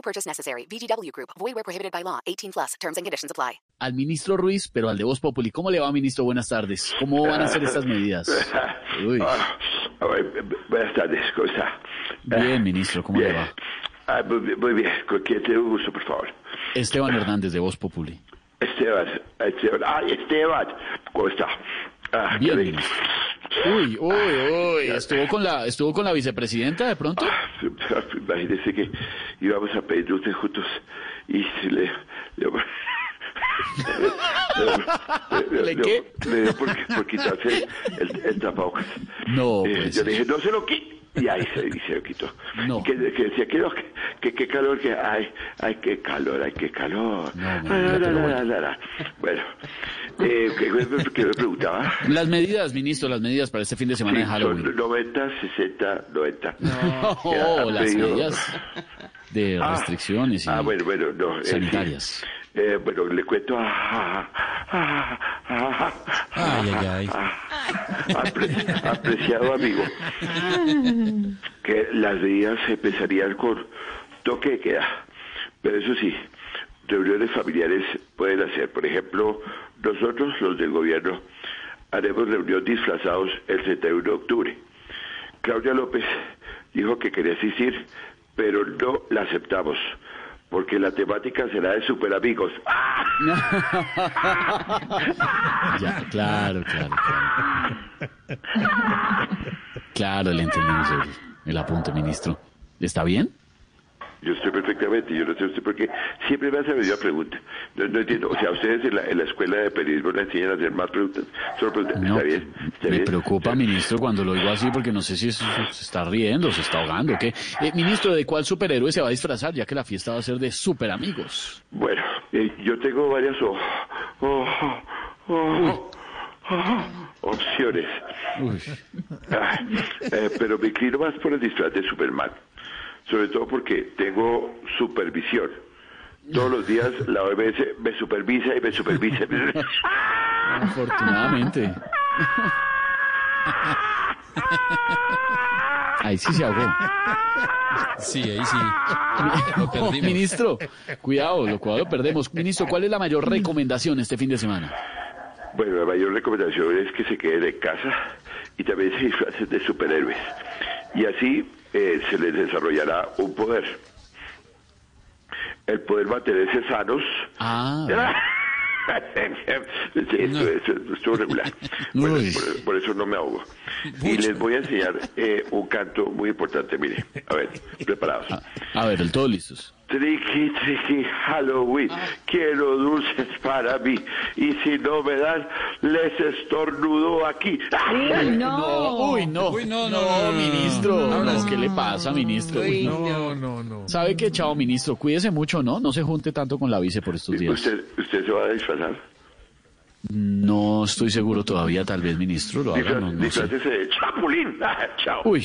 No purchase necessary. VGW Group. Void where prohibited by law. 18 plus. Terms and conditions apply. Al ministro Ruiz, pero al de Voz Populi. ¿Cómo le va, ministro? Buenas tardes. ¿Cómo van a ser estas medidas? Uy. Ah, buenas tardes, ¿cómo está? Bien, ministro, ¿cómo le Bien. va? Ah, muy, bien, muy bien, con quien te gusto, por favor. Esteban Hernández de Voz Populi. Esteban, Esteban, ah, Esteban, ¿cómo está? Ah, bien. ministro. Uy, uy, uy. ¿Estuvo con la, estuvo con la vicepresidenta de pronto? Imagínese que íbamos a pedir dulces juntos y se le... le le- ¿Le le- qué? Le dio por, por quitarse el, el tapabocas. No, Eh, yo le dije, no se lo quite. Y ahí se, y se lo quitó. No. Que, que decía que no, que, que, calor, que ay, ay, qué calor, ay, qué calor. No, Ah, bueno. la, la, la. Bueno, eh, ¿qué, qué- qué me preguntaba? Las medidas, ministro, las medidas para este fin de semana Sí, de Halloween. son 90, 60, 90. No, las pedido- medidas de Ah, restricciones y Ah, bueno, bueno, no. eh, sanitarias. sí. Eh, bueno, le cuento a... Ay, ay, ay. Apre- apreciado amigo, que las medidas empezarían con toque de queda. Pero eso sí, reuniones familiares pueden hacer. Por ejemplo, nosotros, los del gobierno, haremos reunión disfrazados el 31 de octubre. Claudia López dijo que quería asistir, pero no la aceptamos, porque la temática será de super amigos. Ya, claro, claro, claro. Claro, le el, el apunte, ministro. ¿Está bien? Yo estoy perfectamente, yo no sé usted por qué siempre me hace la misma pregunta. No, no entiendo, o sea, ustedes en la, en la escuela de periodismo le enseñan a hacer más preguntas. Solo preguntas. No, ¿Está bien? ¿Está me bien? preocupa, ministro, cuando lo oigo así, porque no sé si es- se está riendo, se está ahogando, ¿qué? Eh, ministro, ¿de cuál superhéroe se va a disfrazar, ya que la fiesta va a ser de super amigos? Bueno, eh, yo tengo varias oh, oh, oh, opciones. Ah, eh, pero me inclino más por el disfraz de Superman. Sobre todo porque tengo supervisión. Todos los días la OMS me supervisa y me supervisa. afortunadamente. Ahí sí se ahogó. Sí, ahí sí. Lo perdimos. Ministro, cuidado, lo cual lo perdemos. Ministro, ¿cuál es la mayor recomendación este fin de semana? Bueno, la mayor recomendación es que se queden en casa y también se disfracen de superhéroes. Y así eh, se les desarrollará un poder. El poder mantenerse sanos. Ah, Sí, esto, esto- esto estuvo regular. Bueno, por, por eso no me ahogo. Y les voy a enseñar eh, un canto muy importante. Mire, a ver, preparados. a ver, el todo listos. Triqui, triqui, Halloween, quiero dulces para mí. Y si no me dan, les estornudo aquí. No, uy, no. Uy, no, no, no, no, ministro. no. No, ¿qué le pasa, ministro? Uy, no. No, no, no. ¿Sabe qué, chao, ministro? Cuídese mucho, ¿no? No se junte tanto con la vice por estos días. ¿Usted, ¿Usted se va a disfrazar? No estoy seguro todavía, tal vez, ministro, lo haga, no, no sé. De chapulín. Ah, Chao. Uy.